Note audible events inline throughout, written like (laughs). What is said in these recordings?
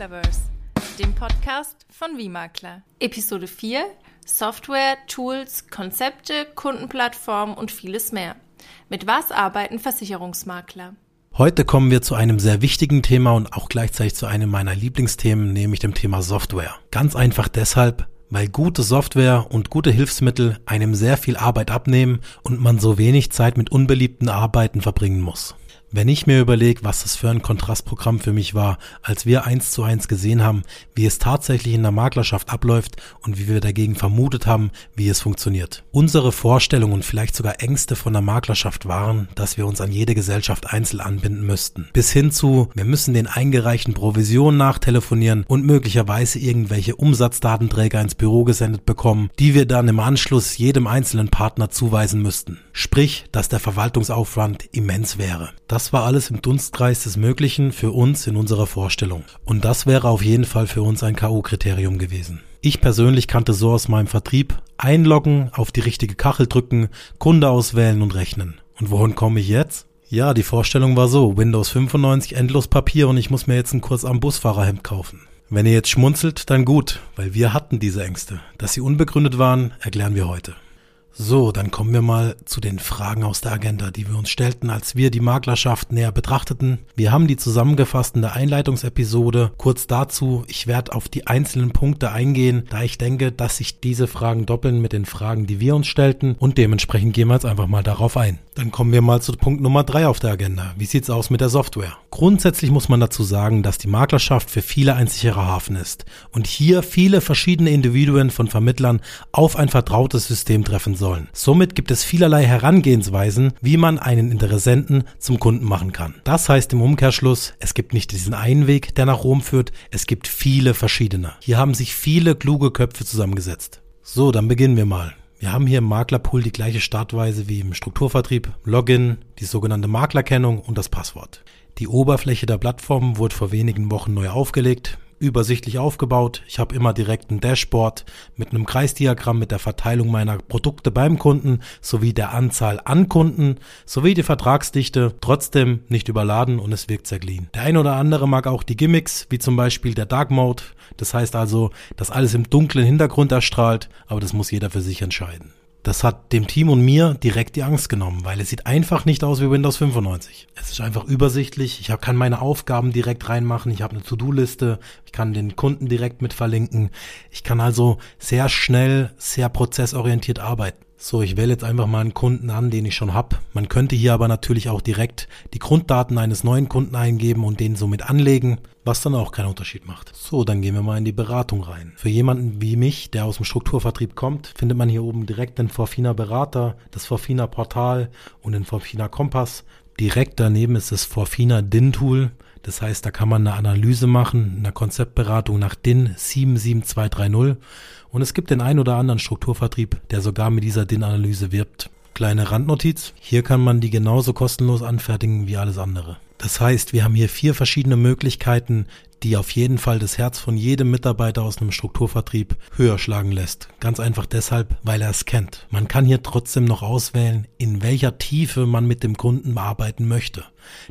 Maklerverse, dem Podcast von Makler. Episode 4: Software, Tools, Konzepte, Kundenplattformen und vieles mehr. Mit was arbeiten Versicherungsmakler? Heute kommen wir zu einem sehr wichtigen Thema und auch gleichzeitig zu einem meiner Lieblingsthemen, nämlich dem Thema Software. Ganz einfach deshalb, weil gute Software und gute Hilfsmittel einem sehr viel Arbeit abnehmen und man so wenig Zeit mit unbeliebten Arbeiten verbringen muss. Wenn ich mir überlege, was das für ein Kontrastprogramm für mich war, als wir eins zu eins gesehen haben, wie es tatsächlich in der Maklerschaft abläuft und wie wir dagegen vermutet haben, wie es funktioniert. Unsere Vorstellungen und vielleicht sogar Ängste von der Maklerschaft waren, dass wir uns an jede Gesellschaft einzeln anbinden müssten. Bis hin zu, wir müssen den eingereichten Provisionen nachtelefonieren und möglicherweise irgendwelche Umsatzdatenträger ins Büro gesendet bekommen, die wir dann im Anschluss jedem einzelnen Partner zuweisen müssten. Sprich, dass der Verwaltungsaufwand immens wäre. Das das war alles im Dunstkreis des Möglichen für uns in unserer Vorstellung. Und das wäre auf jeden Fall für uns ein K.O.-Kriterium gewesen. Ich persönlich kannte so aus meinem Vertrieb einloggen, auf die richtige Kachel drücken, Kunde auswählen und rechnen. Und wohin komme ich jetzt? Ja, die Vorstellung war so, Windows 95 endlos Papier und ich muss mir jetzt einen Kurs am Busfahrerhemd kaufen. Wenn ihr jetzt schmunzelt, dann gut, weil wir hatten diese Ängste. Dass sie unbegründet waren, erklären wir heute. So, dann kommen wir mal zu den Fragen aus der Agenda, die wir uns stellten, als wir die Maklerschaft näher betrachteten. Wir haben die zusammengefasst in der Einleitungsepisode. Kurz dazu, ich werde auf die einzelnen Punkte eingehen, da ich denke, dass sich diese Fragen doppeln mit den Fragen, die wir uns stellten und dementsprechend gehen wir jetzt einfach mal darauf ein. Dann kommen wir mal zu Punkt Nummer drei auf der Agenda. Wie sieht's aus mit der Software? Grundsätzlich muss man dazu sagen, dass die Maklerschaft für viele ein sicherer Hafen ist und hier viele verschiedene Individuen von Vermittlern auf ein vertrautes System treffen sollen. Somit gibt es vielerlei Herangehensweisen, wie man einen Interessenten zum Kunden machen kann. Das heißt im Umkehrschluss, es gibt nicht diesen einen Weg, der nach Rom führt, es gibt viele verschiedene. Hier haben sich viele kluge Köpfe zusammengesetzt. So, dann beginnen wir mal. Wir haben hier im Maklerpool die gleiche Startweise wie im Strukturvertrieb, Login, die sogenannte Maklerkennung und das Passwort. Die Oberfläche der Plattform wurde vor wenigen Wochen neu aufgelegt übersichtlich aufgebaut. Ich habe immer direkt ein Dashboard mit einem Kreisdiagramm mit der Verteilung meiner Produkte beim Kunden sowie der Anzahl an Kunden sowie die Vertragsdichte. Trotzdem nicht überladen und es wirkt sehr clean. Der ein oder andere mag auch die Gimmicks, wie zum Beispiel der Dark Mode. Das heißt also, dass alles im dunklen Hintergrund erstrahlt, aber das muss jeder für sich entscheiden. Das hat dem Team und mir direkt die Angst genommen, weil es sieht einfach nicht aus wie Windows 95. Es ist einfach übersichtlich. Ich kann meine Aufgaben direkt reinmachen. Ich habe eine To-Do-Liste. Ich kann den Kunden direkt mit verlinken. Ich kann also sehr schnell, sehr prozessorientiert arbeiten. So, ich wähle jetzt einfach mal einen Kunden an, den ich schon habe. Man könnte hier aber natürlich auch direkt die Grunddaten eines neuen Kunden eingeben und den somit anlegen, was dann auch keinen Unterschied macht. So, dann gehen wir mal in die Beratung rein. Für jemanden wie mich, der aus dem Strukturvertrieb kommt, findet man hier oben direkt den Forfina Berater, das Forfina Portal und den Forfina Kompass. Direkt daneben ist das Forfina DIN Tool. Das heißt, da kann man eine Analyse machen, eine Konzeptberatung nach DIN 77230 und es gibt den ein oder anderen Strukturvertrieb, der sogar mit dieser DIN-Analyse wirbt. Kleine Randnotiz, hier kann man die genauso kostenlos anfertigen wie alles andere. Das heißt, wir haben hier vier verschiedene Möglichkeiten, die auf jeden Fall das Herz von jedem Mitarbeiter aus einem Strukturvertrieb höher schlagen lässt. Ganz einfach deshalb, weil er es kennt. Man kann hier trotzdem noch auswählen, in welcher Tiefe man mit dem Kunden arbeiten möchte.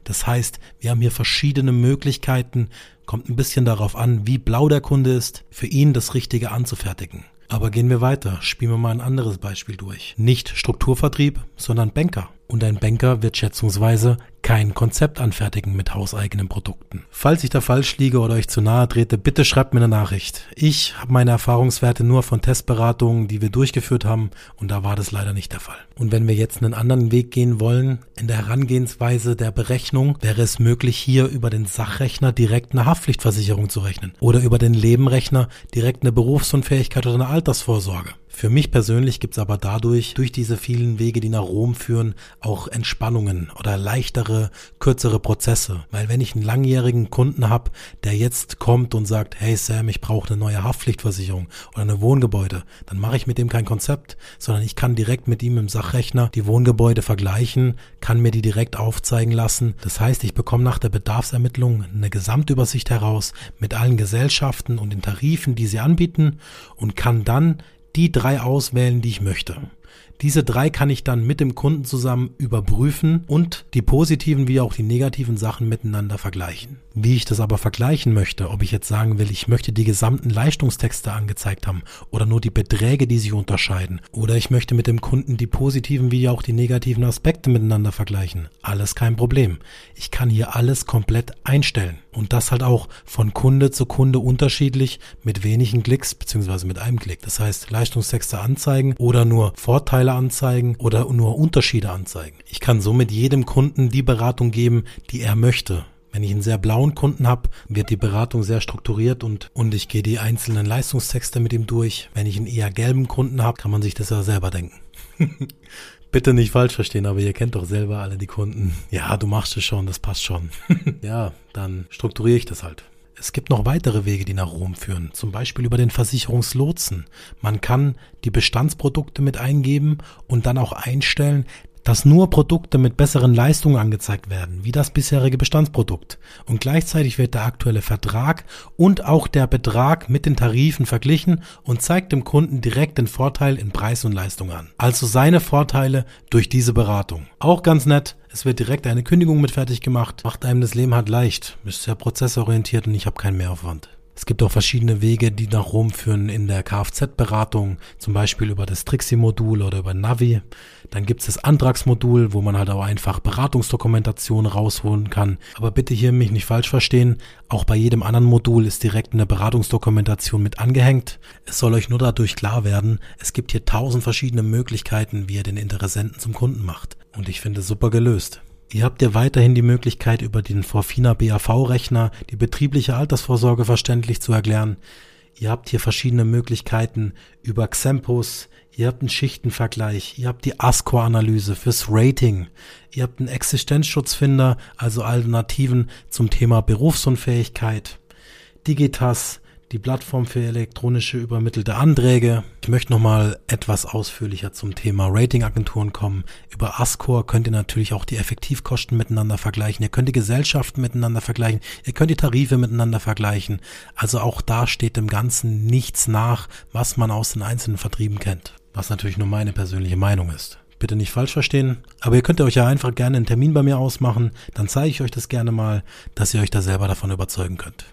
Das heißt, wir haben hier verschiedene Möglichkeiten, kommt ein bisschen darauf an, wie blau der Kunde ist, für ihn das Richtige anzufertigen. Aber gehen wir weiter, spielen wir mal ein anderes Beispiel durch. Nicht Strukturvertrieb, sondern Banker. Und ein Banker wird schätzungsweise kein Konzept anfertigen mit hauseigenen Produkten. Falls ich da falsch liege oder euch zu nahe trete, bitte schreibt mir eine Nachricht. Ich habe meine Erfahrungswerte nur von Testberatungen, die wir durchgeführt haben und da war das leider nicht der Fall. Und wenn wir jetzt einen anderen Weg gehen wollen, in der Herangehensweise der Berechnung, wäre es möglich, hier über den Sachrechner direkt eine Haftpflichtversicherung zu rechnen oder über den Lebenrechner direkt eine Berufsunfähigkeit oder eine Altersvorsorge. Für mich persönlich gibt's aber dadurch, durch diese vielen Wege, die nach Rom führen, auch Entspannungen oder leichtere, kürzere Prozesse. Weil wenn ich einen langjährigen Kunden habe, der jetzt kommt und sagt, hey Sam, ich brauche eine neue Haftpflichtversicherung oder eine Wohngebäude, dann mache ich mit dem kein Konzept, sondern ich kann direkt mit ihm im Sachrechner die Wohngebäude vergleichen, kann mir die direkt aufzeigen lassen. Das heißt, ich bekomme nach der Bedarfsermittlung eine Gesamtübersicht heraus mit allen Gesellschaften und den Tarifen, die sie anbieten und kann dann die drei auswählen, die ich möchte. Diese drei kann ich dann mit dem Kunden zusammen überprüfen und die positiven wie auch die negativen Sachen miteinander vergleichen. Wie ich das aber vergleichen möchte, ob ich jetzt sagen will, ich möchte die gesamten Leistungstexte angezeigt haben oder nur die Beträge, die sich unterscheiden oder ich möchte mit dem Kunden die positiven wie auch die negativen Aspekte miteinander vergleichen. Alles kein Problem. Ich kann hier alles komplett einstellen und das halt auch von Kunde zu Kunde unterschiedlich mit wenigen Klicks beziehungsweise mit einem Klick. Das heißt Leistungstexte anzeigen oder nur Vorteile Vorteile anzeigen oder nur Unterschiede anzeigen. Ich kann somit jedem Kunden die Beratung geben, die er möchte. Wenn ich einen sehr blauen Kunden habe, wird die Beratung sehr strukturiert und, und ich gehe die einzelnen Leistungstexte mit ihm durch. Wenn ich einen eher gelben Kunden habe, kann man sich das ja selber denken. (laughs) Bitte nicht falsch verstehen, aber ihr kennt doch selber alle die Kunden. Ja, du machst es schon, das passt schon. (laughs) ja, dann strukturiere ich das halt. Es gibt noch weitere Wege, die nach Rom führen, zum Beispiel über den Versicherungslotsen. Man kann die Bestandsprodukte mit eingeben und dann auch einstellen, dass nur Produkte mit besseren Leistungen angezeigt werden, wie das bisherige Bestandsprodukt. Und gleichzeitig wird der aktuelle Vertrag und auch der Betrag mit den Tarifen verglichen und zeigt dem Kunden direkt den Vorteil in Preis und Leistung an. Also seine Vorteile durch diese Beratung. Auch ganz nett, es wird direkt eine Kündigung mit fertig gemacht, macht einem das Leben halt leicht, ist sehr prozessorientiert und ich habe keinen Mehraufwand. Es gibt auch verschiedene Wege, die nach Rom führen in der Kfz-Beratung, zum Beispiel über das Trixie-Modul oder über Navi. Dann gibt es das Antragsmodul, wo man halt auch einfach Beratungsdokumentation rausholen kann. Aber bitte hier mich nicht falsch verstehen, auch bei jedem anderen Modul ist direkt eine Beratungsdokumentation mit angehängt. Es soll euch nur dadurch klar werden, es gibt hier tausend verschiedene Möglichkeiten, wie ihr den Interessenten zum Kunden macht. Und ich finde super gelöst. Ihr habt ja weiterhin die Möglichkeit, über den Forfina BAV-Rechner die betriebliche Altersvorsorge verständlich zu erklären. Ihr habt hier verschiedene Möglichkeiten über Xempus, ihr habt einen Schichtenvergleich, ihr habt die ASCO-Analyse fürs Rating, ihr habt einen Existenzschutzfinder, also Alternativen zum Thema Berufsunfähigkeit, Digitas, die Plattform für elektronische übermittelte Anträge. Ich möchte nochmal etwas ausführlicher zum Thema Ratingagenturen kommen. Über Ascor könnt ihr natürlich auch die Effektivkosten miteinander vergleichen. Ihr könnt die Gesellschaften miteinander vergleichen. Ihr könnt die Tarife miteinander vergleichen. Also auch da steht dem Ganzen nichts nach, was man aus den einzelnen Vertrieben kennt. Was natürlich nur meine persönliche Meinung ist bitte nicht falsch verstehen. Aber ihr könnt euch ja einfach gerne einen Termin bei mir ausmachen, dann zeige ich euch das gerne mal, dass ihr euch da selber davon überzeugen könnt.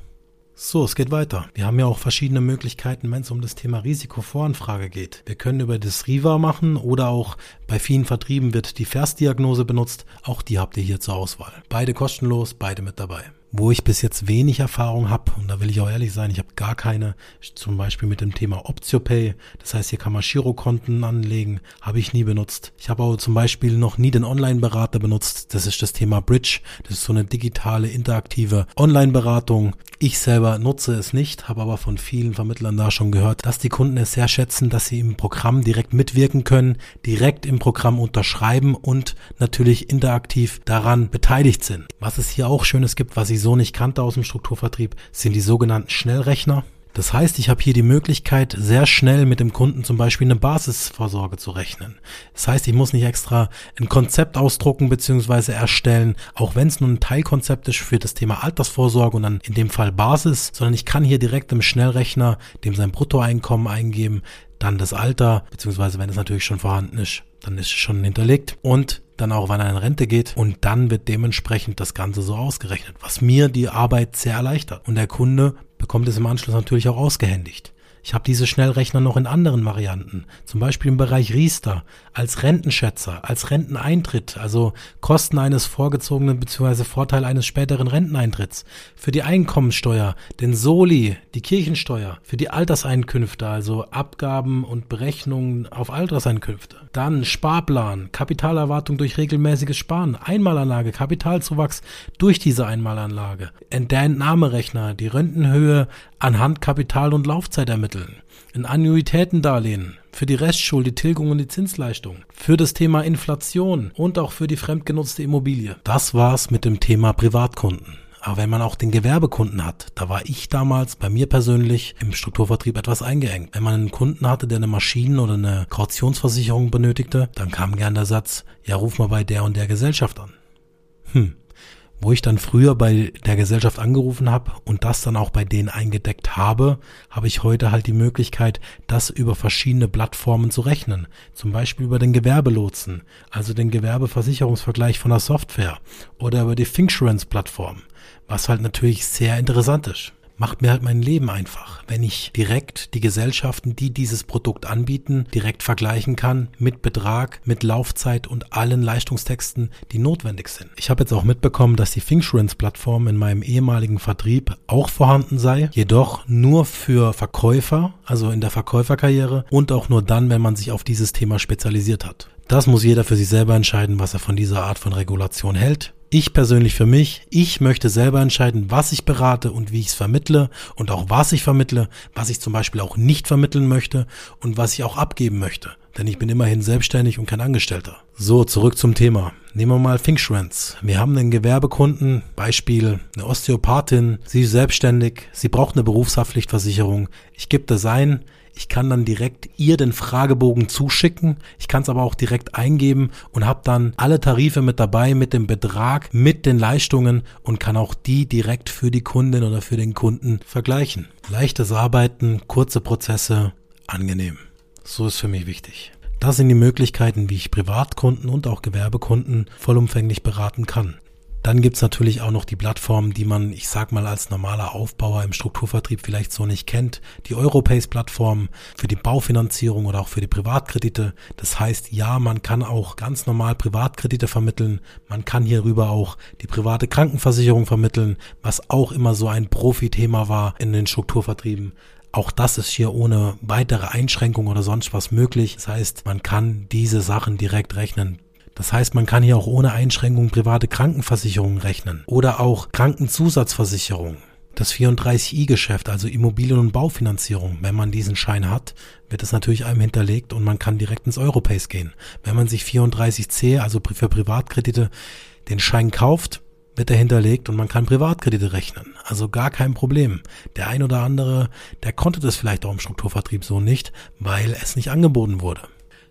So, es geht weiter. Wir haben ja auch verschiedene Möglichkeiten, wenn es um das Thema Risikovoranfrage geht. Wir können über das RIVA machen oder auch bei vielen Vertrieben wird die Versdiagnose benutzt. Auch die habt ihr hier zur Auswahl. Beide kostenlos, beide mit dabei wo ich bis jetzt wenig Erfahrung habe, und da will ich auch ehrlich sein, ich habe gar keine, zum Beispiel mit dem Thema OptioPay, das heißt, hier kann man Girokonten anlegen, habe ich nie benutzt. Ich habe auch zum Beispiel noch nie den Online-Berater benutzt, das ist das Thema Bridge, das ist so eine digitale, interaktive Online-Beratung. Ich selber nutze es nicht, habe aber von vielen Vermittlern da schon gehört, dass die Kunden es sehr schätzen, dass sie im Programm direkt mitwirken können, direkt im Programm unterschreiben und natürlich interaktiv daran beteiligt sind. Was es hier auch Schönes gibt, was ich so nicht kannte aus dem Strukturvertrieb, sind die sogenannten Schnellrechner. Das heißt, ich habe hier die Möglichkeit, sehr schnell mit dem Kunden zum Beispiel eine Basisvorsorge zu rechnen. Das heißt, ich muss nicht extra ein Konzept ausdrucken bzw. erstellen, auch wenn es nur ein Teilkonzept ist für das Thema Altersvorsorge und dann in dem Fall Basis, sondern ich kann hier direkt im Schnellrechner dem sein Bruttoeinkommen eingeben, dann das Alter, beziehungsweise wenn es natürlich schon vorhanden ist, dann ist es schon hinterlegt und dann auch, wann er in Rente geht und dann wird dementsprechend das Ganze so ausgerechnet, was mir die Arbeit sehr erleichtert. Und der Kunde bekommt es im Anschluss natürlich auch ausgehändigt. Ich habe diese Schnellrechner noch in anderen Varianten, zum Beispiel im Bereich Riester, als Rentenschätzer, als Renteneintritt, also Kosten eines vorgezogenen bzw. Vorteil eines späteren Renteneintritts, für die Einkommensteuer, den Soli, die Kirchensteuer, für die Alterseinkünfte, also Abgaben und Berechnungen auf Alterseinkünfte. Dann Sparplan, Kapitalerwartung durch regelmäßiges Sparen, Einmalanlage, Kapitalzuwachs durch diese Einmalanlage, der Entnahmerechner, die Rentenhöhe anhand Kapital und Laufzeit ermitteln, ein Annuitätendarlehen für die Restschuld, die Tilgung und die Zinsleistung, für das Thema Inflation und auch für die fremdgenutzte Immobilie. Das war's mit dem Thema Privatkunden. Aber wenn man auch den Gewerbekunden hat, da war ich damals bei mir persönlich im Strukturvertrieb etwas eingeengt. Wenn man einen Kunden hatte, der eine Maschinen- oder eine Kautionsversicherung benötigte, dann kam gern der Satz, ja, ruf mal bei der und der Gesellschaft an. Hm. Wo ich dann früher bei der Gesellschaft angerufen habe und das dann auch bei denen eingedeckt habe, habe ich heute halt die Möglichkeit, das über verschiedene Plattformen zu rechnen. Zum Beispiel über den Gewerbelotsen, also den Gewerbeversicherungsvergleich von der Software oder über die Thinksurance-Plattform, was halt natürlich sehr interessant ist macht mir halt mein Leben einfach, wenn ich direkt die Gesellschaften, die dieses Produkt anbieten, direkt vergleichen kann mit Betrag, mit Laufzeit und allen Leistungstexten, die notwendig sind. Ich habe jetzt auch mitbekommen, dass die Thinksurance-Plattform in meinem ehemaligen Vertrieb auch vorhanden sei, jedoch nur für Verkäufer, also in der Verkäuferkarriere und auch nur dann, wenn man sich auf dieses Thema spezialisiert hat. Das muss jeder für sich selber entscheiden, was er von dieser Art von Regulation hält. Ich persönlich für mich, ich möchte selber entscheiden, was ich berate und wie ich es vermittle und auch was ich vermittle, was ich zum Beispiel auch nicht vermitteln möchte und was ich auch abgeben möchte. Denn ich bin immerhin selbstständig und kein Angestellter. So, zurück zum Thema. Nehmen wir mal Thinksurance. Wir haben einen Gewerbekunden, Beispiel eine Osteopathin, sie ist selbstständig, sie braucht eine Berufshaftpflichtversicherung. Ich gebe das ein, ich kann dann direkt ihr den Fragebogen zuschicken. Ich kann es aber auch direkt eingeben und habe dann alle Tarife mit dabei, mit dem Betrag, mit den Leistungen und kann auch die direkt für die Kundin oder für den Kunden vergleichen. Leichtes Arbeiten, kurze Prozesse, angenehm. So ist für mich wichtig. Das sind die Möglichkeiten, wie ich Privatkunden und auch Gewerbekunden vollumfänglich beraten kann. Dann gibt's natürlich auch noch die Plattformen, die man, ich sag mal, als normaler Aufbauer im Strukturvertrieb vielleicht so nicht kennt. Die Europace-Plattform für die Baufinanzierung oder auch für die Privatkredite. Das heißt, ja, man kann auch ganz normal Privatkredite vermitteln. Man kann hierüber auch die private Krankenversicherung vermitteln, was auch immer so ein Profithema war in den Strukturvertrieben. Auch das ist hier ohne weitere Einschränkung oder sonst was möglich. Das heißt, man kann diese Sachen direkt rechnen. Das heißt, man kann hier auch ohne Einschränkung private Krankenversicherungen rechnen oder auch Krankenzusatzversicherungen. Das 34i-Geschäft, also Immobilien- und Baufinanzierung, wenn man diesen Schein hat, wird es natürlich einem hinterlegt und man kann direkt ins Europace gehen. Wenn man sich 34c, also für Privatkredite, den Schein kauft, wird er hinterlegt und man kann Privatkredite rechnen. Also gar kein Problem. Der ein oder andere, der konnte das vielleicht auch im Strukturvertrieb so nicht, weil es nicht angeboten wurde.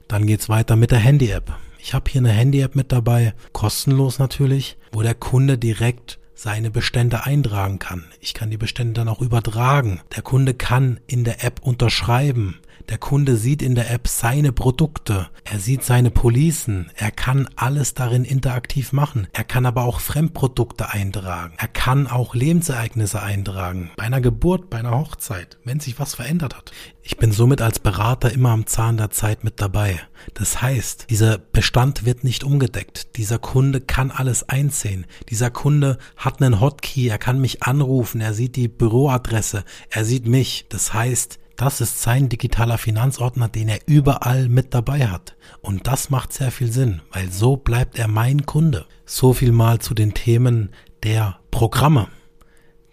Dann geht's weiter mit der Handy-App. Ich habe hier eine Handy-App mit dabei, kostenlos natürlich, wo der Kunde direkt seine Bestände eintragen kann. Ich kann die Bestände dann auch übertragen. Der Kunde kann in der App unterschreiben. Der Kunde sieht in der App seine Produkte, er sieht seine Policen, er kann alles darin interaktiv machen. Er kann aber auch Fremdprodukte eintragen. Er kann auch Lebensereignisse eintragen. Bei einer Geburt, bei einer Hochzeit, wenn sich was verändert hat. Ich bin somit als Berater immer am Zahn der Zeit mit dabei. Das heißt, dieser Bestand wird nicht umgedeckt. Dieser Kunde kann alles einsehen. Dieser Kunde hat einen Hotkey, er kann mich anrufen, er sieht die Büroadresse, er sieht mich. Das heißt, das ist sein digitaler Finanzordner, den er überall mit dabei hat. Und das macht sehr viel Sinn, weil so bleibt er mein Kunde. So viel mal zu den Themen der Programme.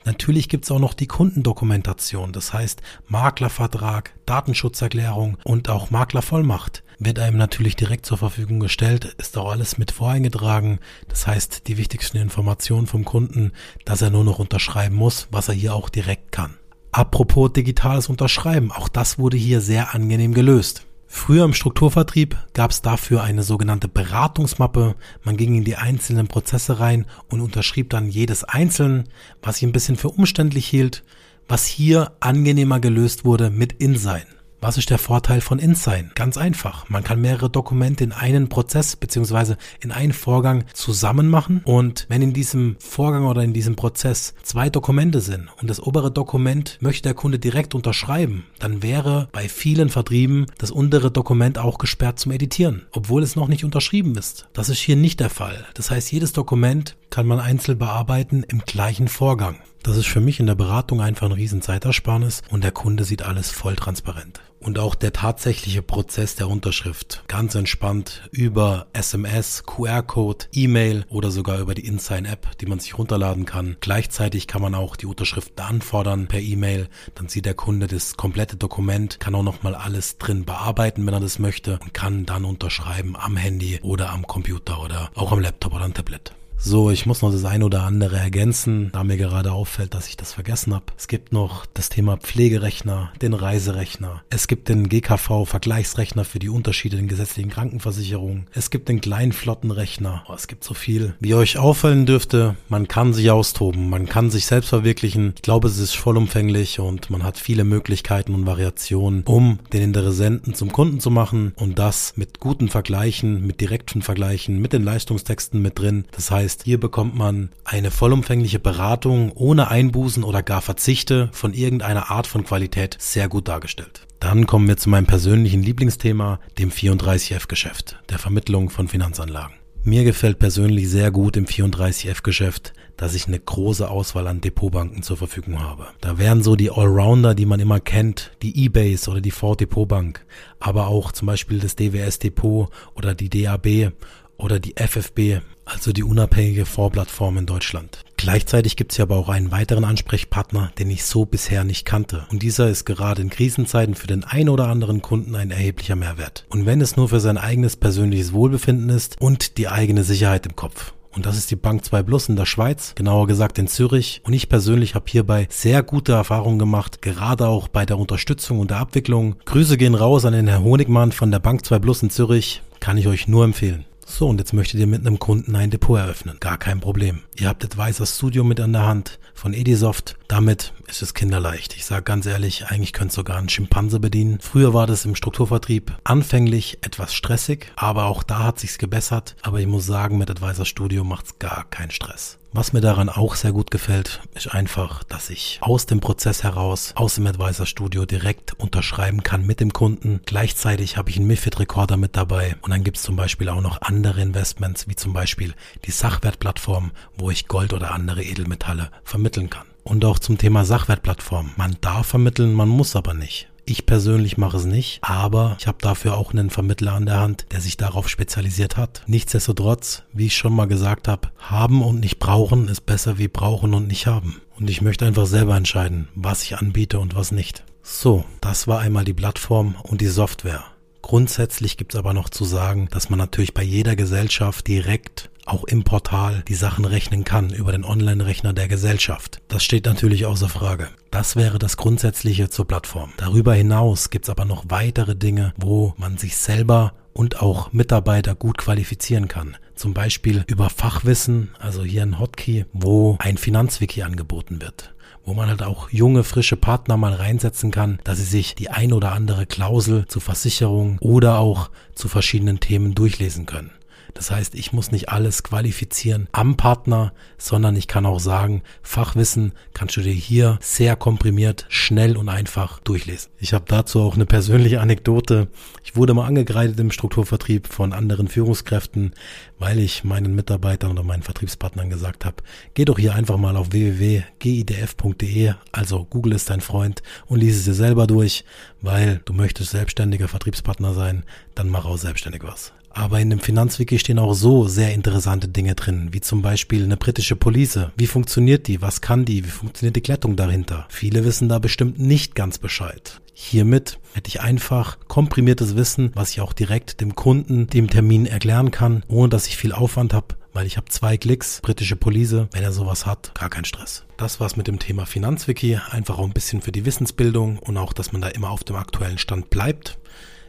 Natürlich gibt's auch noch die Kundendokumentation, das heißt Maklervertrag, Datenschutzerklärung und auch Maklervollmacht wird einem natürlich direkt zur Verfügung gestellt, ist auch alles mit voreingetragen. Das heißt, die wichtigsten Informationen vom Kunden, dass er nur noch unterschreiben muss, was er hier auch direkt kann. Apropos digitales Unterschreiben, auch das wurde hier sehr angenehm gelöst. Früher im Strukturvertrieb gab es dafür eine sogenannte Beratungsmappe. Man ging in die einzelnen Prozesse rein und unterschrieb dann jedes einzeln, was ich ein bisschen für umständlich hielt, was hier angenehmer gelöst wurde mit InSign. Was ist der Vorteil von InSign? Ganz einfach. Man kann mehrere Dokumente in einen Prozess beziehungsweise in einen Vorgang zusammen machen und wenn in diesem Vorgang oder in diesem Prozess zwei Dokumente sind und das obere Dokument möchte der Kunde direkt unterschreiben, dann wäre bei vielen Vertrieben das untere Dokument auch gesperrt zum Editieren, obwohl es noch nicht unterschrieben ist. Das ist hier nicht der Fall. Das heißt, jedes Dokument kann man einzeln bearbeiten im gleichen Vorgang. Das ist für mich in der Beratung einfach ein riesen Zeitersparnis und der Kunde sieht alles voll transparent. Und auch der tatsächliche Prozess der Unterschrift ganz entspannt über SMS, QR-Code, E-Mail oder sogar über die InSign-App, die man sich runterladen kann. Gleichzeitig kann man auch die Unterschrift anfordern per E-Mail. Dann sieht der Kunde das komplette Dokument, kann auch nochmal alles drin bearbeiten, wenn er das möchte und kann dann unterschreiben am Handy oder am Computer oder auch am Laptop oder am Tablet. So, ich muss noch das ein oder andere ergänzen, da mir gerade auffällt, dass ich das vergessen habe. Es gibt noch das Thema Pflegerechner, den Reiserechner. Es gibt den GKV-Vergleichsrechner für die Unterschiede in gesetzlichen Krankenversicherungen. Es gibt den Kleinflottenrechner. Oh, es gibt so viel. Wie euch auffallen dürfte, man kann sich austoben, man kann sich selbst verwirklichen. Ich glaube, es ist vollumfänglich und man hat viele Möglichkeiten und Variationen, um den Interessenten zum Kunden zu machen und das mit guten Vergleichen, mit direkten Vergleichen, mit den Leistungstexten mit drin. Das heißt, heißt, hier bekommt man eine vollumfängliche Beratung ohne Einbußen oder gar Verzichte von irgendeiner Art von Qualität sehr gut dargestellt. Dann kommen wir zu meinem persönlichen Lieblingsthema, dem 34F-Geschäft, der Vermittlung von Finanzanlagen. Mir gefällt persönlich sehr gut im 34F-Geschäft, dass ich eine große Auswahl an Depotbanken zur Verfügung habe. Da wären so die Allrounder, die man immer kennt, die Ebase oder die Ford Depotbank, aber auch zum Beispiel das DWS Depot oder die DAB oder die FFB, also die unabhängige Vorplattform in Deutschland. Gleichzeitig gibt es ja aber auch einen weiteren Ansprechpartner, den ich so bisher nicht kannte. Und dieser ist gerade in Krisenzeiten für den ein oder anderen Kunden ein erheblicher Mehrwert. Und wenn es nur für sein eigenes persönliches Wohlbefinden ist und die eigene Sicherheit im Kopf. Und das ist die Bank 2 Plus in der Schweiz, genauer gesagt in Zürich. Und ich persönlich habe hierbei sehr gute Erfahrungen gemacht, gerade auch bei der Unterstützung und der Abwicklung. Grüße gehen raus an den Herr Honigmann von der Bank 2 Plus in Zürich. Kann ich euch nur empfehlen. So, und jetzt möchtet ihr mit einem Kunden ein Depot eröffnen. Gar kein Problem. Ihr habt Advisor Studio mit an der Hand von Edisoft. Damit ist es kinderleicht. Ich sage ganz ehrlich, eigentlich könnt sogar ein Schimpanse bedienen. Früher war das im Strukturvertrieb anfänglich etwas stressig, aber auch da hat sich's gebessert. Aber ich muss sagen, mit Advisor Studio macht's gar keinen Stress. Was mir daran auch sehr gut gefällt, ist einfach, dass ich aus dem Prozess heraus, aus dem Advisor Studio direkt unterschreiben kann mit dem Kunden. Gleichzeitig habe ich einen MIFID Recorder mit dabei und dann gibt es zum Beispiel auch noch andere Investments, wie zum Beispiel die Sachwertplattform, wo ich Gold oder andere Edelmetalle vermitteln kann. Und auch zum Thema Sachwertplattform. Man darf vermitteln, man muss aber nicht. Ich persönlich mache es nicht, aber ich habe dafür auch einen Vermittler an der Hand, der sich darauf spezialisiert hat. Nichtsdestotrotz, wie ich schon mal gesagt habe, haben und nicht brauchen ist besser wie brauchen und nicht haben. Und ich möchte einfach selber entscheiden, was ich anbiete und was nicht. So, das war einmal die Plattform und die Software. Grundsätzlich gibt es aber noch zu sagen, dass man natürlich bei jeder Gesellschaft direkt auch im Portal die Sachen rechnen kann über den Online-Rechner der Gesellschaft. Das steht natürlich außer Frage. Das wäre das Grundsätzliche zur Plattform. Darüber hinaus gibt es aber noch weitere Dinge, wo man sich selber und auch Mitarbeiter gut qualifizieren kann. Zum Beispiel über Fachwissen, also hier ein Hotkey, wo ein Finanzwiki angeboten wird wo man halt auch junge, frische Partner mal reinsetzen kann, dass sie sich die ein oder andere Klausel zu Versicherung oder auch zu verschiedenen Themen durchlesen können. Das heißt, ich muss nicht alles qualifizieren am Partner, sondern ich kann auch sagen, Fachwissen kannst du dir hier sehr komprimiert, schnell und einfach durchlesen. Ich habe dazu auch eine persönliche Anekdote. Ich wurde mal angekreidet im Strukturvertrieb von anderen Führungskräften, weil ich meinen Mitarbeitern oder meinen Vertriebspartnern gesagt habe, geh doch hier einfach mal auf www.gidf.de, also Google ist dein Freund und lies es dir selber durch, weil du möchtest selbstständiger Vertriebspartner sein, dann mach auch selbstständig was. Aber in dem Finanzwiki stehen auch so sehr interessante Dinge drin, wie zum Beispiel eine britische Police. Wie funktioniert die? Was kann die? Wie funktioniert die Glättung dahinter? Viele wissen da bestimmt nicht ganz Bescheid. Hiermit hätte ich einfach komprimiertes Wissen, was ich auch direkt dem Kunden dem Termin erklären kann, ohne dass ich viel Aufwand habe, weil ich habe zwei Klicks, britische Police, wenn er sowas hat, gar kein Stress. Das war's mit dem Thema Finanzwiki, einfach auch ein bisschen für die Wissensbildung und auch, dass man da immer auf dem aktuellen Stand bleibt.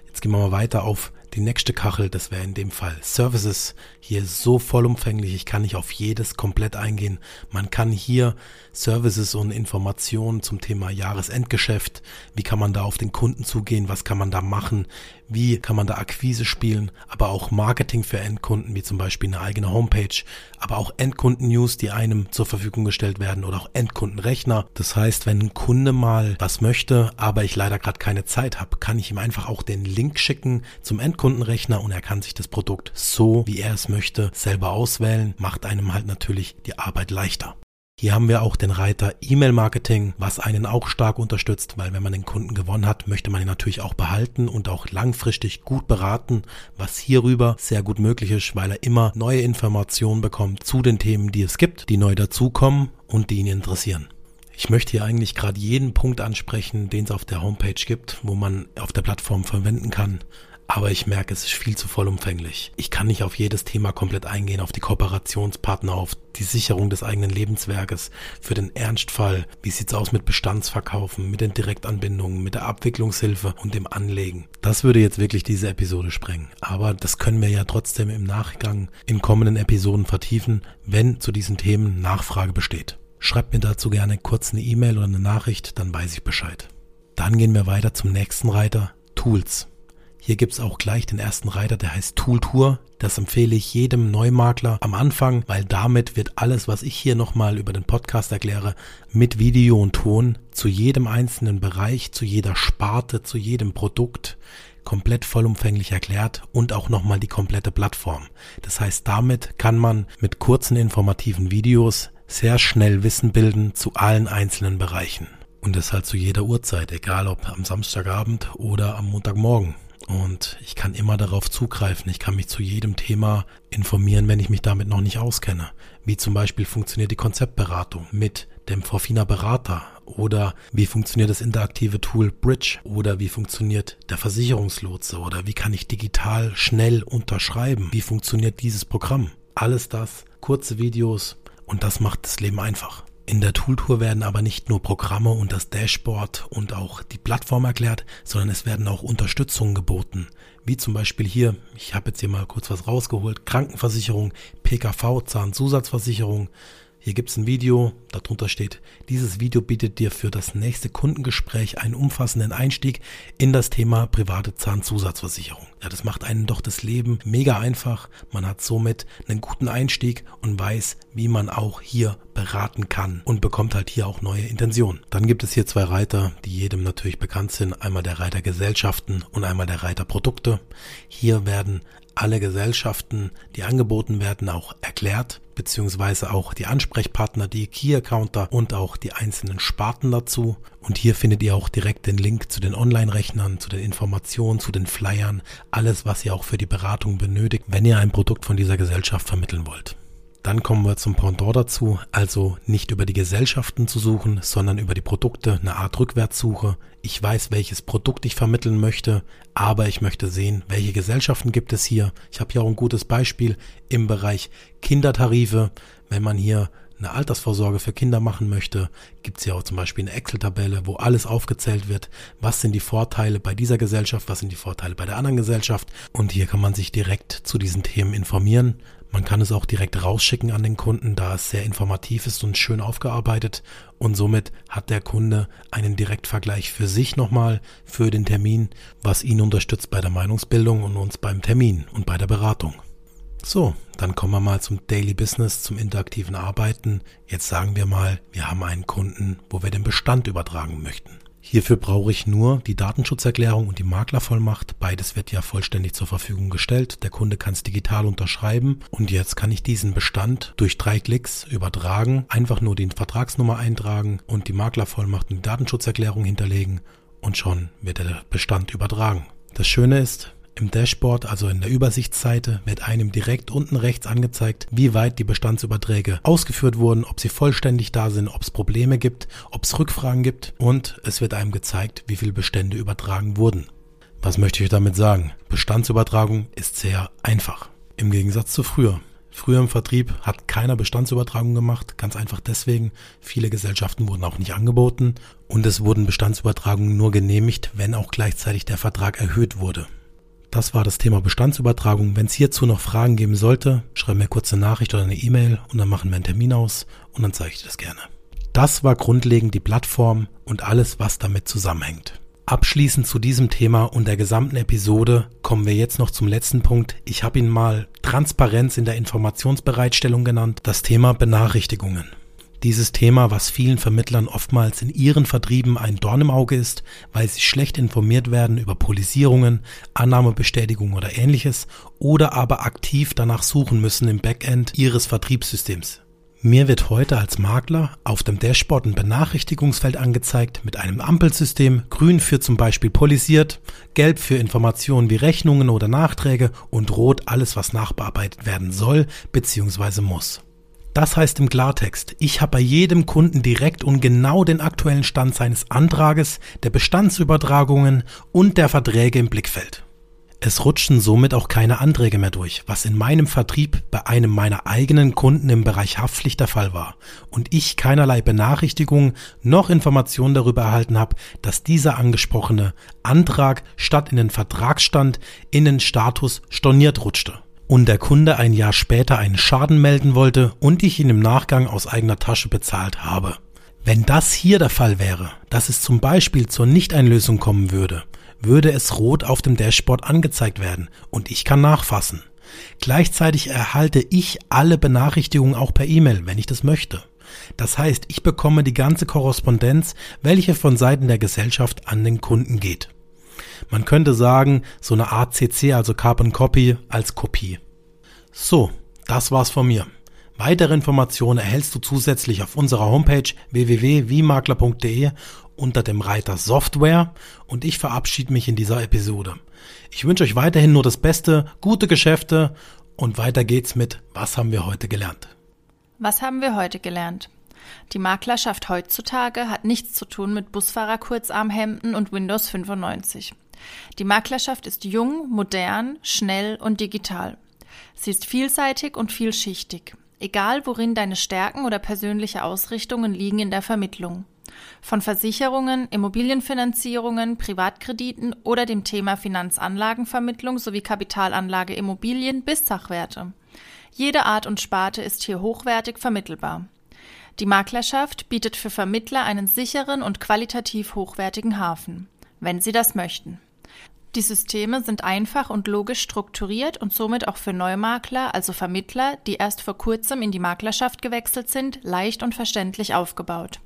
Jetzt gehen wir mal weiter auf die nächste Kachel, das wäre in dem Fall Services. Hier so vollumfänglich, ich kann nicht auf jedes komplett eingehen. Man kann hier Services und Informationen zum Thema Jahresendgeschäft, wie kann man da auf den Kunden zugehen, was kann man da machen, wie kann man da Akquise spielen, aber auch Marketing für Endkunden, wie zum Beispiel eine eigene Homepage, aber auch Endkunden-News, die einem zur Verfügung gestellt werden oder auch Endkundenrechner. Das heißt, wenn ein Kunde mal was möchte, aber ich leider gerade keine Zeit habe, kann ich ihm einfach auch den Link schicken zum Endkundenrechner und er kann sich das Produkt so, wie er es möchte, selber auswählen, macht einem halt natürlich die Arbeit leichter. Hier haben wir auch den Reiter E-Mail-Marketing, was einen auch stark unterstützt, weil wenn man den Kunden gewonnen hat, möchte man ihn natürlich auch behalten und auch langfristig gut beraten, was hierüber sehr gut möglich ist, weil er immer neue Informationen bekommt zu den Themen, die es gibt, die neu dazukommen und die ihn interessieren. Ich möchte hier eigentlich gerade jeden Punkt ansprechen, den es auf der Homepage gibt, wo man auf der Plattform verwenden kann. Aber ich merke, es ist viel zu vollumfänglich. Ich kann nicht auf jedes Thema komplett eingehen, auf die Kooperationspartner, auf die Sicherung des eigenen Lebenswerkes, für den Ernstfall, wie sieht's aus mit Bestandsverkaufen, mit den Direktanbindungen, mit der Abwicklungshilfe und dem Anlegen. Das würde jetzt wirklich diese Episode sprengen, aber das können wir ja trotzdem im Nachgang in kommenden Episoden vertiefen, wenn zu diesen Themen Nachfrage besteht. Schreibt mir dazu gerne kurz eine E-Mail oder eine Nachricht, dann weiß ich Bescheid. Dann gehen wir weiter zum nächsten Reiter, Tools. Hier gibt's auch gleich den ersten Reiter, der heißt Tooltour. Das empfehle ich jedem Neumakler am Anfang, weil damit wird alles, was ich hier nochmal über den Podcast erkläre, mit Video und Ton zu jedem einzelnen Bereich, zu jeder Sparte, zu jedem Produkt komplett vollumfänglich erklärt und auch nochmal die komplette Plattform. Das heißt, damit kann man mit kurzen informativen Videos sehr schnell Wissen bilden zu allen einzelnen Bereichen. Und das halt zu jeder Uhrzeit, egal ob am Samstagabend oder am Montagmorgen. Und ich kann immer darauf zugreifen. Ich kann mich zu jedem Thema informieren, wenn ich mich damit noch nicht auskenne. Wie zum Beispiel funktioniert die Konzeptberatung mit dem Forfina Berater oder wie funktioniert das interaktive Tool Bridge oder wie funktioniert der Versicherungslotse oder wie kann ich digital schnell unterschreiben? Wie funktioniert dieses Programm? Alles das, kurze Videos und das macht das Leben einfach. In der Tooltour werden aber nicht nur Programme und das Dashboard und auch die Plattform erklärt, sondern es werden auch Unterstützungen geboten. Wie zum Beispiel hier, ich habe jetzt hier mal kurz was rausgeholt, Krankenversicherung, PKV, Zahnzusatzversicherung, hier gibt's ein Video, darunter steht, dieses Video bietet dir für das nächste Kundengespräch einen umfassenden Einstieg in das Thema private Zahnzusatzversicherung. Ja, das macht einen doch das Leben mega einfach. Man hat somit einen guten Einstieg und weiß, wie man auch hier beraten kann und bekommt halt hier auch neue Intentionen. Dann gibt es hier zwei Reiter, die jedem natürlich bekannt sind. Einmal der Reiter Gesellschaften und einmal der Reiter Produkte. Hier werden alle Gesellschaften, die angeboten werden, auch erklärt, beziehungsweise auch die Ansprechpartner, die Key-Accounter und auch die einzelnen Sparten dazu. Und hier findet ihr auch direkt den Link zu den Online-Rechnern, zu den Informationen, zu den Flyern, alles, was ihr auch für die Beratung benötigt, wenn ihr ein Produkt von dieser Gesellschaft vermitteln wollt. Dann kommen wir zum Pendant dazu, also nicht über die Gesellschaften zu suchen, sondern über die Produkte, eine Art Rückwärtssuche. Ich weiß, welches Produkt ich vermitteln möchte, aber ich möchte sehen, welche Gesellschaften gibt es hier. Ich habe hier auch ein gutes Beispiel im Bereich Kindertarife. Wenn man hier eine Altersvorsorge für Kinder machen möchte, gibt es ja auch zum Beispiel eine Excel-Tabelle, wo alles aufgezählt wird. Was sind die Vorteile bei dieser Gesellschaft, was sind die Vorteile bei der anderen Gesellschaft? Und hier kann man sich direkt zu diesen Themen informieren. Man kann es auch direkt rausschicken an den Kunden, da es sehr informativ ist und schön aufgearbeitet. Und somit hat der Kunde einen Direktvergleich für sich nochmal für den Termin, was ihn unterstützt bei der Meinungsbildung und uns beim Termin und bei der Beratung. So, dann kommen wir mal zum Daily Business, zum interaktiven Arbeiten. Jetzt sagen wir mal, wir haben einen Kunden, wo wir den Bestand übertragen möchten. Hierfür brauche ich nur die Datenschutzerklärung und die Maklervollmacht. Beides wird ja vollständig zur Verfügung gestellt. Der Kunde kann es digital unterschreiben und jetzt kann ich diesen Bestand durch drei Klicks übertragen. Einfach nur die Vertragsnummer eintragen und die Maklervollmacht und die Datenschutzerklärung hinterlegen und schon wird der Bestand übertragen. Das Schöne ist, im Dashboard, also in der Übersichtsseite, wird einem direkt unten rechts angezeigt, wie weit die Bestandsüberträge ausgeführt wurden, ob sie vollständig da sind, ob es Probleme gibt, ob es Rückfragen gibt und es wird einem gezeigt, wie viele Bestände übertragen wurden. Was möchte ich damit sagen? Bestandsübertragung ist sehr einfach. Im Gegensatz zu früher. Früher im Vertrieb hat keiner Bestandsübertragung gemacht, ganz einfach deswegen, viele Gesellschaften wurden auch nicht angeboten und es wurden Bestandsübertragungen nur genehmigt, wenn auch gleichzeitig der Vertrag erhöht wurde. Das war das Thema Bestandsübertragung. Wenn es hierzu noch Fragen geben sollte, schreib mir kurz eine Nachricht oder eine E-Mail und dann machen wir einen Termin aus und dann zeige ich das gerne. Das war grundlegend die Plattform und alles, was damit zusammenhängt. Abschließend zu diesem Thema und der gesamten Episode kommen wir jetzt noch zum letzten Punkt. Ich habe ihn mal Transparenz in der Informationsbereitstellung genannt, das Thema Benachrichtigungen dieses Thema, was vielen Vermittlern oftmals in ihren Vertrieben ein Dorn im Auge ist, weil sie schlecht informiert werden über Polisierungen, Annahmebestätigung oder ähnliches oder aber aktiv danach suchen müssen im Backend ihres Vertriebssystems. Mir wird heute als Makler auf dem Dashboard ein Benachrichtigungsfeld angezeigt mit einem Ampelsystem, grün für zum Beispiel polisiert, gelb für Informationen wie Rechnungen oder Nachträge und rot alles, was nachbearbeitet werden soll bzw. muss. Das heißt im Klartext, ich habe bei jedem Kunden direkt und genau den aktuellen Stand seines Antrages, der Bestandsübertragungen und der Verträge im Blickfeld. Es rutschten somit auch keine Anträge mehr durch, was in meinem Vertrieb bei einem meiner eigenen Kunden im Bereich Haftpflicht der Fall war und ich keinerlei Benachrichtigung noch Informationen darüber erhalten habe, dass dieser angesprochene Antrag statt in den Vertragsstand in den Status storniert rutschte und der Kunde ein Jahr später einen Schaden melden wollte und ich ihn im Nachgang aus eigener Tasche bezahlt habe. Wenn das hier der Fall wäre, dass es zum Beispiel zur Nichteinlösung kommen würde, würde es rot auf dem Dashboard angezeigt werden und ich kann nachfassen. Gleichzeitig erhalte ich alle Benachrichtigungen auch per E-Mail, wenn ich das möchte. Das heißt, ich bekomme die ganze Korrespondenz, welche von Seiten der Gesellschaft an den Kunden geht. Man könnte sagen, so eine Art CC, also Carbon Copy, als Kopie. So, das war's von mir. Weitere Informationen erhältst du zusätzlich auf unserer Homepage www.wiemakler.de unter dem Reiter Software und ich verabschiede mich in dieser Episode. Ich wünsche euch weiterhin nur das Beste, gute Geschäfte und weiter geht's mit Was haben wir heute gelernt? Was haben wir heute gelernt? Die Maklerschaft heutzutage hat nichts zu tun mit Busfahrer-Kurzarmhemden und Windows 95. Die Maklerschaft ist jung, modern, schnell und digital. Sie ist vielseitig und vielschichtig. Egal worin deine Stärken oder persönliche Ausrichtungen liegen in der Vermittlung. Von Versicherungen, Immobilienfinanzierungen, Privatkrediten oder dem Thema Finanzanlagenvermittlung sowie Kapitalanlage Immobilien bis Sachwerte. Jede Art und Sparte ist hier hochwertig vermittelbar. Die Maklerschaft bietet für Vermittler einen sicheren und qualitativ hochwertigen Hafen, wenn sie das möchten. Die Systeme sind einfach und logisch strukturiert und somit auch für Neumakler, also Vermittler, die erst vor kurzem in die Maklerschaft gewechselt sind, leicht und verständlich aufgebaut.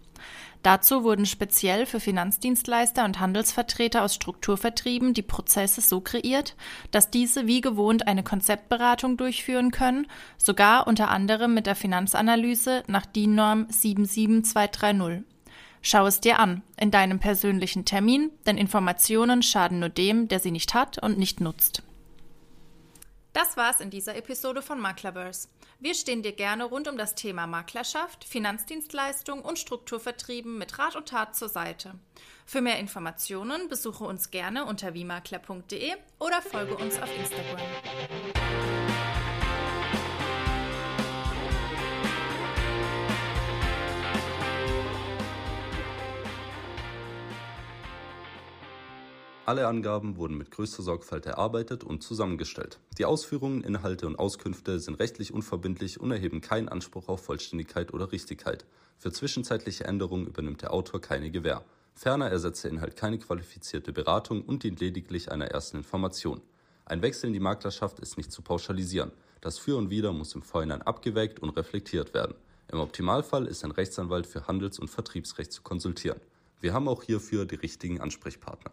Dazu wurden speziell für Finanzdienstleister und Handelsvertreter aus Strukturvertrieben die Prozesse so kreiert, dass diese wie gewohnt eine Konzeptberatung durchführen können, sogar unter anderem mit der Finanzanalyse nach DIN Norm 77230. Schau es dir an, in deinem persönlichen Termin, denn Informationen schaden nur dem, der sie nicht hat und nicht nutzt. Das war's in dieser Episode von Maklerverse. Wir stehen dir gerne rund um das Thema Maklerschaft, Finanzdienstleistung und Strukturvertrieben mit Rat und Tat zur Seite. Für mehr Informationen besuche uns gerne unter wiemakler.de oder folge uns auf Instagram. Alle Angaben wurden mit größter Sorgfalt erarbeitet und zusammengestellt. Die Ausführungen, Inhalte und Auskünfte sind rechtlich unverbindlich und erheben keinen Anspruch auf Vollständigkeit oder Richtigkeit. Für zwischenzeitliche Änderungen übernimmt der Autor keine Gewähr. Ferner ersetzt der Inhalt keine qualifizierte Beratung und dient lediglich einer ersten Information. Ein Wechsel in die Maklerschaft ist nicht zu pauschalisieren. Das Für und Wider muss im Vorhinein abgewägt und reflektiert werden. Im Optimalfall ist ein Rechtsanwalt für Handels- und Vertriebsrecht zu konsultieren. Wir haben auch hierfür die richtigen Ansprechpartner.